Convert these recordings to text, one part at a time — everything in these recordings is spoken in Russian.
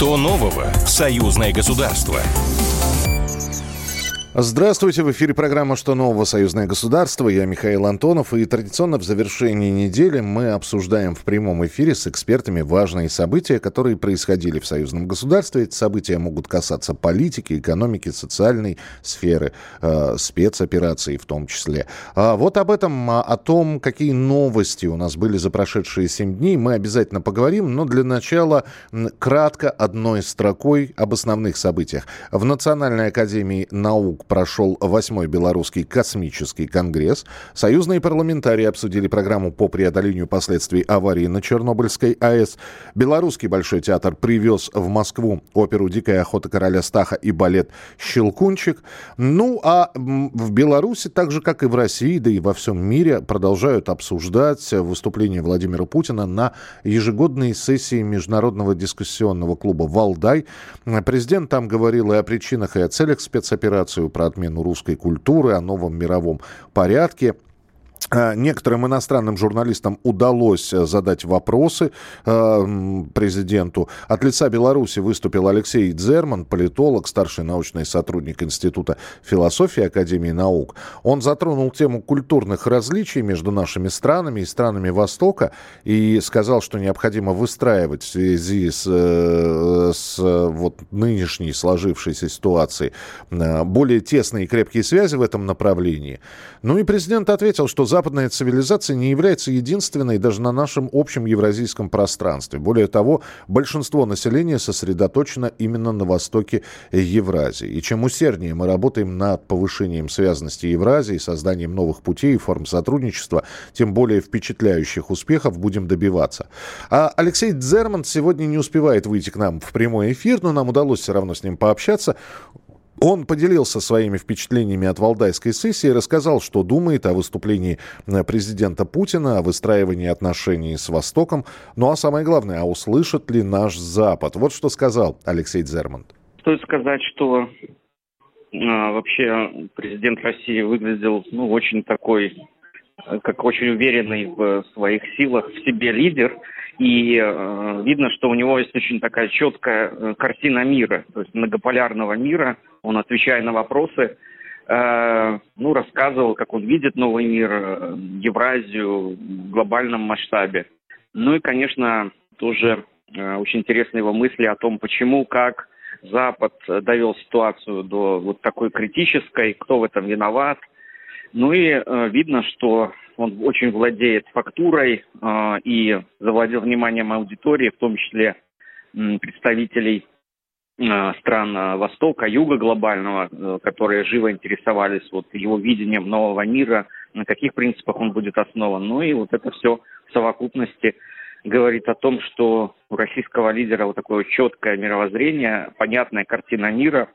Что нового союзное государство? Здравствуйте, в эфире программа «Что нового? Союзное государство». Я Михаил Антонов. И традиционно в завершении недели мы обсуждаем в прямом эфире с экспертами важные события, которые происходили в союзном государстве. Эти события могут касаться политики, экономики, социальной сферы, э, спецопераций в том числе. А вот об этом, о том, какие новости у нас были за прошедшие семь дней, мы обязательно поговорим. Но для начала кратко одной строкой об основных событиях. В Национальной академии наук прошел восьмой белорусский космический конгресс. Союзные парламентарии обсудили программу по преодолению последствий аварии на Чернобыльской АЭС. Белорусский Большой театр привез в Москву оперу «Дикая охота короля Стаха» и балет «Щелкунчик». Ну, а в Беларуси, так же, как и в России, да и во всем мире, продолжают обсуждать выступление Владимира Путина на ежегодной сессии Международного дискуссионного клуба «Валдай». Президент там говорил и о причинах, и о целях спецоперации, про отмену русской культуры, о новом мировом порядке. А, некоторым иностранным журналистам удалось э, задать вопросы э, президенту. От лица Беларуси выступил Алексей Дзерман, политолог, старший научный сотрудник Института философии Академии наук. Он затронул тему культурных различий между нашими странами и странами Востока и сказал, что необходимо выстраивать в связи с, э, с вот нынешней сложившейся ситуацией э, более тесные и крепкие связи в этом направлении. Ну и президент ответил, что западная цивилизация не является единственной даже на нашем общем евразийском пространстве. Более того, большинство населения сосредоточено именно на востоке Евразии. И чем усерднее мы работаем над повышением связанности Евразии, созданием новых путей и форм сотрудничества, тем более впечатляющих успехов будем добиваться. А Алексей Дзерман сегодня не успевает выйти к нам в прямой эфир, но нам удалось все равно с ним пообщаться. Он поделился своими впечатлениями от Валдайской сессии и рассказал, что думает о выступлении э, президента Путина, о выстраивании отношений с Востоком, ну а самое главное, а услышит ли наш Запад? Вот что сказал Алексей Дзермант. Стоит сказать, что э, вообще президент России выглядел ну, очень такой, э, как очень уверенный в своих силах, в себе лидер – и э, видно, что у него есть очень такая четкая картина мира, то есть многополярного мира. Он, отвечая на вопросы, э, ну, рассказывал, как он видит новый мир, э, Евразию в глобальном масштабе. Ну и, конечно, тоже э, очень интересны его мысли о том, почему, как Запад довел ситуацию до вот такой критической, кто в этом виноват. Ну и э, видно, что он очень владеет фактурой э, и завладел вниманием аудитории, в том числе представителей стран э, Востока, Юга глобального, э, которые живо интересовались вот его видением нового мира, на каких принципах он будет основан. Ну и вот это все в совокупности говорит о том, что у российского лидера вот такое четкое мировоззрение, понятная картина мира,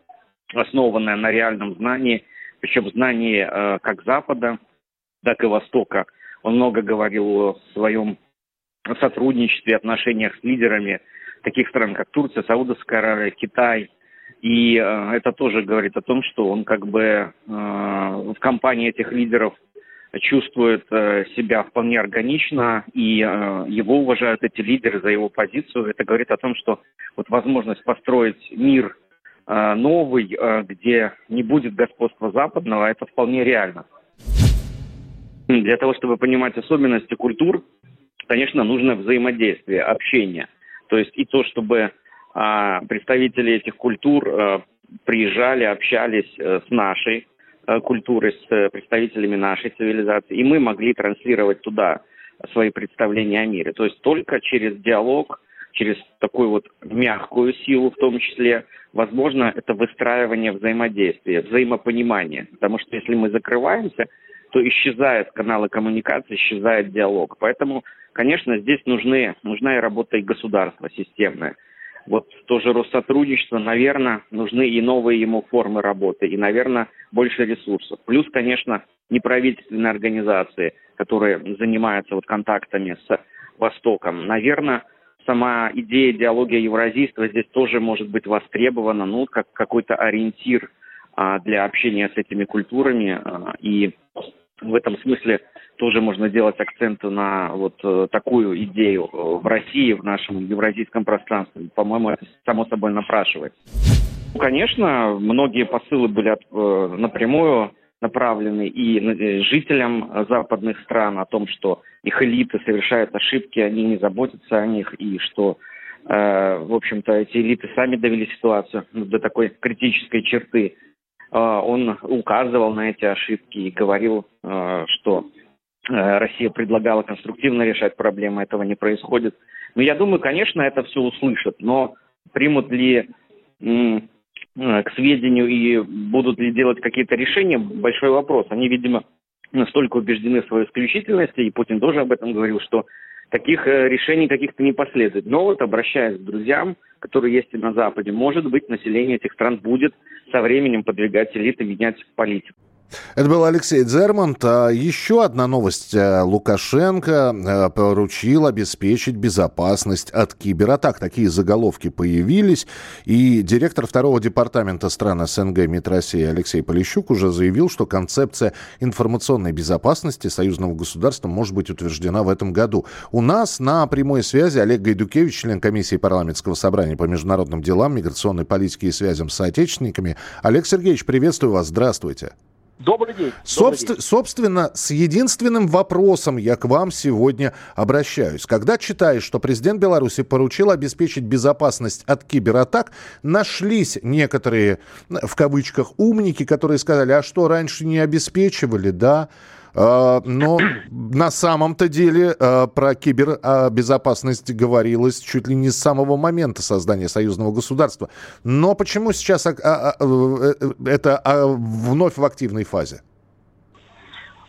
основанная на реальном знании, причем знании э, как Запада, так и Востока. Он много говорил о своем сотрудничестве, отношениях с лидерами таких стран, как Турция, Саудовская Аравия, Китай. И э, это тоже говорит о том, что он как бы э, в компании этих лидеров чувствует э, себя вполне органично, и его уважают эти лидеры за его позицию. Это говорит о том, что вот возможность построить мир новый, где не будет господства западного, это вполне реально. Для того, чтобы понимать особенности культур, конечно, нужно взаимодействие, общение. То есть и то, чтобы а, представители этих культур а, приезжали, общались а, с нашей а, культурой, с представителями нашей цивилизации, и мы могли транслировать туда свои представления о мире. То есть только через диалог, через такую вот мягкую силу в том числе, возможно, это выстраивание взаимодействия, взаимопонимания. Потому что если мы закрываемся, то исчезают каналы коммуникации, исчезает диалог. Поэтому, конечно, здесь нужны, нужна и работа и государства системная. Вот тоже Россотрудничество, наверное, нужны и новые ему формы работы, и, наверное, больше ресурсов. Плюс, конечно, неправительственные организации, которые занимаются вот контактами с Востоком. Наверное, сама идея диалогия евразийства здесь тоже может быть востребована, ну, как какой-то ориентир а, для общения с этими культурами а, и в этом смысле тоже можно делать акценты на вот э, такую идею э, в России, в нашем евразийском пространстве. По-моему, это само собой напрашивается. Ну, конечно, многие посылы были э, напрямую направлены и жителям западных стран о том, что их элиты совершают ошибки, они не заботятся о них, и что, в общем-то, эти элиты сами довели ситуацию до такой критической черты. Он указывал на эти ошибки и говорил, что Э, Россия предлагала конструктивно решать проблемы, этого не происходит. Но я думаю, конечно, это все услышат, но примут ли к сведению и будут ли делать какие-то решения, большой вопрос. Они, видимо, настолько убеждены в своей исключительности, и Путин тоже об этом говорил, что таких э, решений каких-то не последует. Но вот обращаясь к друзьям, которые есть и на Западе, может быть, население этих стран будет со временем подвигать элиты менять политику. Это был Алексей Дзермант. А еще одна новость. Э, Лукашенко э, поручил обеспечить безопасность от кибератак. Такие заголовки появились. И директор второго департамента стран СНГ МИД России Алексей Полищук уже заявил, что концепция информационной безопасности союзного государства может быть утверждена в этом году. У нас на прямой связи Олег Гайдукевич, член комиссии парламентского собрания по международным делам, миграционной политике и связям с соотечественниками. Олег Сергеевич, приветствую вас. Здравствуйте. Добрый день. Собствен, Добрый день. Собственно, с единственным вопросом я к вам сегодня обращаюсь. Когда читаешь, что президент Беларуси поручил обеспечить безопасность от кибератак, нашлись некоторые, в кавычках, умники, которые сказали, а что, раньше не обеспечивали, да? А, но на самом-то деле а, про кибербезопасность говорилось чуть ли не с самого момента создания союзного государства. Но почему сейчас а, э, это вновь в активной фазе?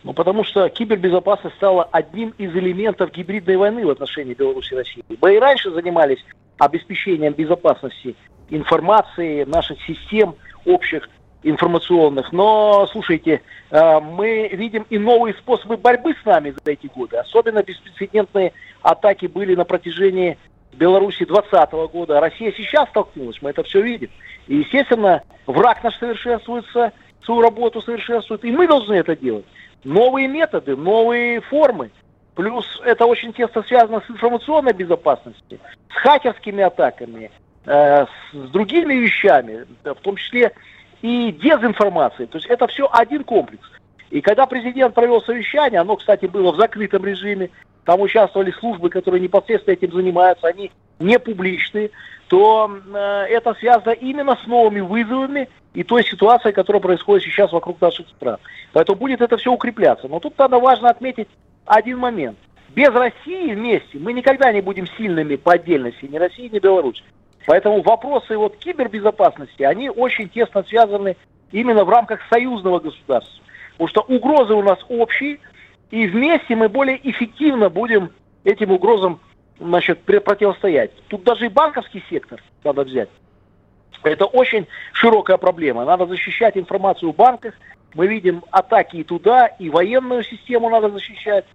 Ну, потому что кибербезопасность стала одним из элементов гибридной войны в отношении Беларуси и России. Мы и раньше занимались обеспечением безопасности информации, наших систем общих информационных. Но, слушайте, э, мы видим и новые способы борьбы с нами за эти годы. Особенно беспрецедентные атаки были на протяжении Беларуси 2020 года. Россия сейчас столкнулась, мы это все видим. И, естественно, враг наш совершенствуется, свою работу совершенствует, и мы должны это делать. Новые методы, новые формы. Плюс это очень тесно связано с информационной безопасностью, с хакерскими атаками, э, с другими вещами, в том числе и дезинформации. То есть это все один комплекс. И когда президент провел совещание, оно, кстати, было в закрытом режиме, там участвовали службы, которые непосредственно этим занимаются, они не публичные, то э, это связано именно с новыми вызовами и той ситуацией, которая происходит сейчас вокруг наших стран. Поэтому будет это все укрепляться. Но тут надо важно отметить один момент. Без России вместе мы никогда не будем сильными по отдельности, ни России, ни Беларусь. Поэтому вопросы вот кибербезопасности, они очень тесно связаны именно в рамках союзного государства. Потому что угрозы у нас общие, и вместе мы более эффективно будем этим угрозам значит, противостоять. Тут даже и банковский сектор надо взять. Это очень широкая проблема. Надо защищать информацию в банках. Мы видим атаки и туда, и военную систему надо защищать,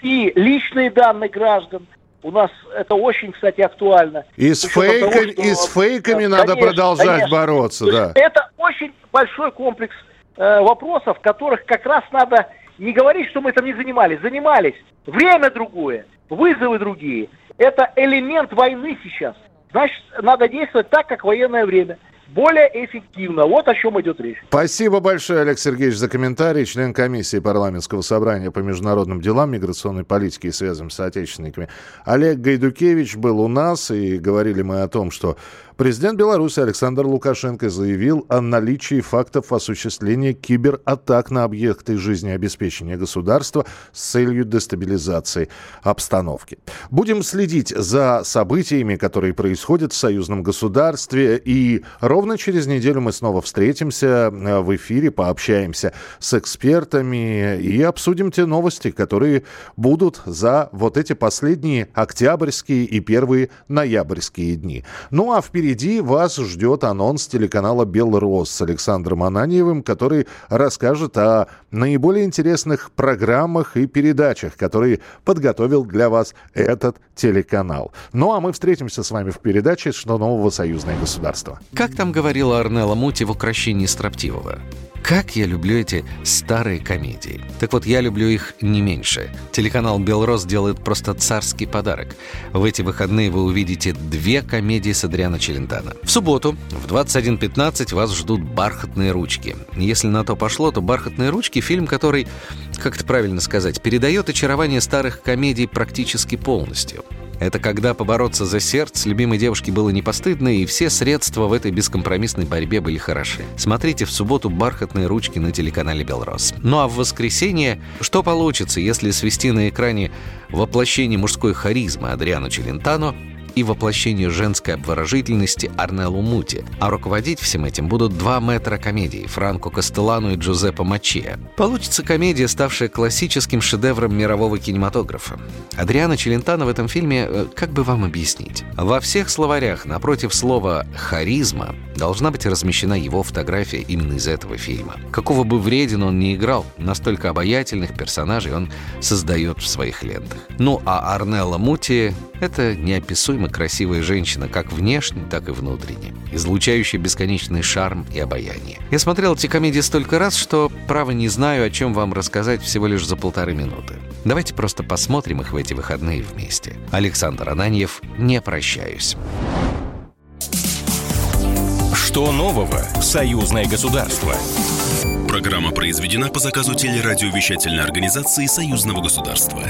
и личные данные граждан – у нас это очень, кстати, актуально. И с, фейками, того, что, и с фейками да, надо конечно, продолжать конечно. бороться, да. Это очень большой комплекс э, вопросов, которых как раз надо не говорить, что мы этим не занимались. Занимались. Время другое, вызовы другие. Это элемент войны сейчас. Значит, надо действовать так, как военное время более эффективно. Вот о чем идет речь. Спасибо большое, Олег Сергеевич, за комментарий. Член комиссии парламентского собрания по международным делам, миграционной политике и связям с соотечественниками. Олег Гайдукевич был у нас, и говорили мы о том, что Президент Беларуси Александр Лукашенко заявил о наличии фактов осуществления кибератак на объекты жизнеобеспечения государства с целью дестабилизации обстановки. Будем следить за событиями, которые происходят в союзном государстве, и ровно через неделю мы снова встретимся э, в эфире, пообщаемся с экспертами и обсудим те новости, которые будут за вот эти последние октябрьские и первые ноябрьские дни. Ну а впереди впереди вас ждет анонс телеканала «Белрос» с Александром Ананьевым, который расскажет о наиболее интересных программах и передачах, которые подготовил для вас этот телеканал. Ну а мы встретимся с вами в передаче «Что нового союзное государство». Как там говорила Арнелла Мути в украшении строптивого? Как я люблю эти старые комедии. Так вот, я люблю их не меньше. Телеканал «Белрос» делает просто царский подарок. В эти выходные вы увидите две комедии с Адриана Челентана. В субботу в 21.15 вас ждут «Бархатные ручки». Если на то пошло, то «Бархатные ручки» — фильм, который, как это правильно сказать, передает очарование старых комедий практически полностью. Это когда побороться за сердце любимой девушки было не постыдно, и все средства в этой бескомпромиссной борьбе были хороши. Смотрите в субботу «Бархатные ручки» на телеканале «Белрос». Ну а в воскресенье что получится, если свести на экране воплощение мужской харизмы Адриану Челентано и воплощение женской обворожительности Арнеллу Мути. А руководить всем этим будут два метра комедии Франко Кастеллану и Джузеппе Мачия. Получится комедия, ставшая классическим шедевром мирового кинематографа. Адриана Челентано в этом фильме, э, как бы вам объяснить? Во всех словарях напротив слова «харизма» должна быть размещена его фотография именно из этого фильма. Какого бы вреден он ни играл, настолько обаятельных персонажей он создает в своих лентах. Ну а Арнелла Мути — это неописуемый неописуемо красивая женщина, как внешне, так и внутренне, излучающая бесконечный шарм и обаяние. Я смотрел эти комедии столько раз, что, право, не знаю, о чем вам рассказать всего лишь за полторы минуты. Давайте просто посмотрим их в эти выходные вместе. Александр Ананьев, не прощаюсь. Что нового? Союзное государство. Программа произведена по заказу телерадиовещательной организации Союзного государства.